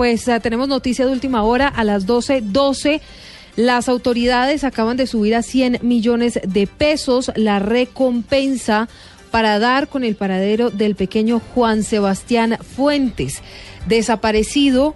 pues eh, tenemos noticia de última hora a las 12:12. 12, las autoridades acaban de subir a 100 millones de pesos la recompensa para dar con el paradero del pequeño Juan Sebastián Fuentes, desaparecido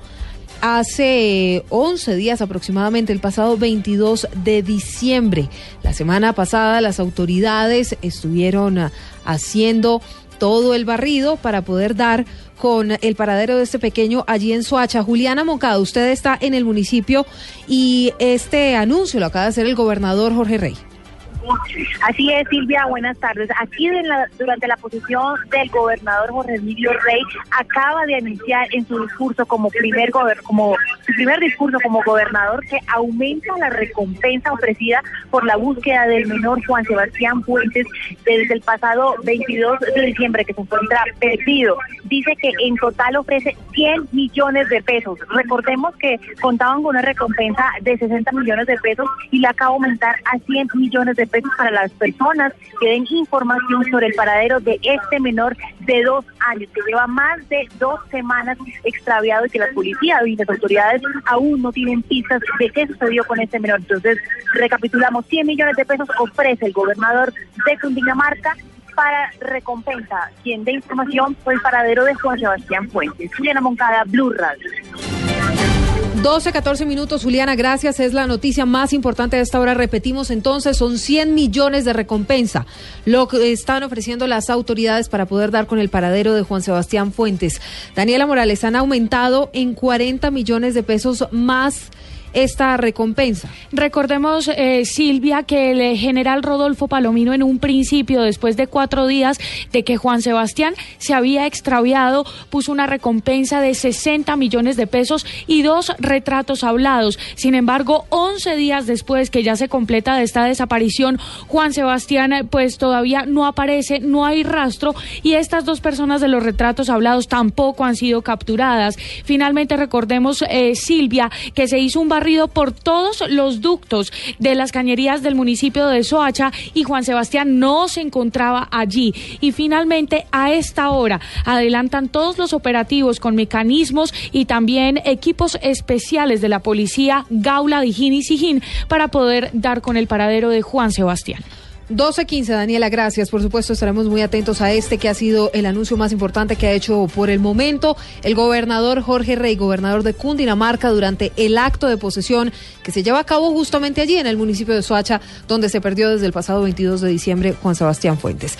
hace 11 días aproximadamente, el pasado 22 de diciembre. La semana pasada las autoridades estuvieron ah, haciendo todo el barrido para poder dar con el paradero de este pequeño allí en Soacha. Juliana Moncada, usted está en el municipio y este anuncio lo acaba de hacer el gobernador Jorge Rey. Así es, Silvia, buenas tardes. Aquí durante la posición del gobernador Jorge Emilio Rey, acaba de anunciar en su discurso como primer como su primer discurso como gobernador que aumenta la recompensa ofrecida por la búsqueda del menor Juan Sebastián Fuentes desde el pasado 22 de diciembre que se encuentra perdido. Dice que en total ofrece 100 millones de pesos. Recordemos que contaban con una recompensa de 60 millones de pesos y la acaba de aumentar a 100 millones de pesos para las personas que den información sobre el paradero de este menor de dos años, que lleva más de dos semanas extraviado y que la policía y las autoridades aún no tienen pistas de qué sucedió con este menor. Entonces, recapitulamos, 100 millones de pesos ofrece el gobernador de Cundinamarca para recompensa. Quien dé información fue el paradero de Juan Sebastián Fuentes. Juliana Moncada, Blue Radio. 12, 14 minutos, Juliana, gracias. Es la noticia más importante de esta hora. Repetimos entonces, son 100 millones de recompensa lo que están ofreciendo las autoridades para poder dar con el paradero de Juan Sebastián Fuentes. Daniela Morales, han aumentado en 40 millones de pesos más esta recompensa. Recordemos, eh, Silvia, que el eh, general Rodolfo Palomino en un principio, después de cuatro días de que Juan Sebastián se había extraviado, puso una recompensa de 60 millones de pesos y dos retratos hablados. Sin embargo, 11 días después que ya se completa de esta desaparición, Juan Sebastián eh, pues todavía no aparece, no hay rastro y estas dos personas de los retratos hablados tampoco han sido capturadas. Finalmente recordemos, Silvia, que se hizo un por todos los ductos de las cañerías del municipio de Soacha y Juan Sebastián no se encontraba allí. Y finalmente, a esta hora, adelantan todos los operativos con mecanismos y también equipos especiales de la policía Gaula, Dijín y Sijín para poder dar con el paradero de Juan Sebastián. 12.15, Daniela, gracias. Por supuesto, estaremos muy atentos a este que ha sido el anuncio más importante que ha hecho por el momento el gobernador Jorge Rey, gobernador de Cundinamarca, durante el acto de posesión que se lleva a cabo justamente allí en el municipio de Soacha, donde se perdió desde el pasado 22 de diciembre Juan Sebastián Fuentes.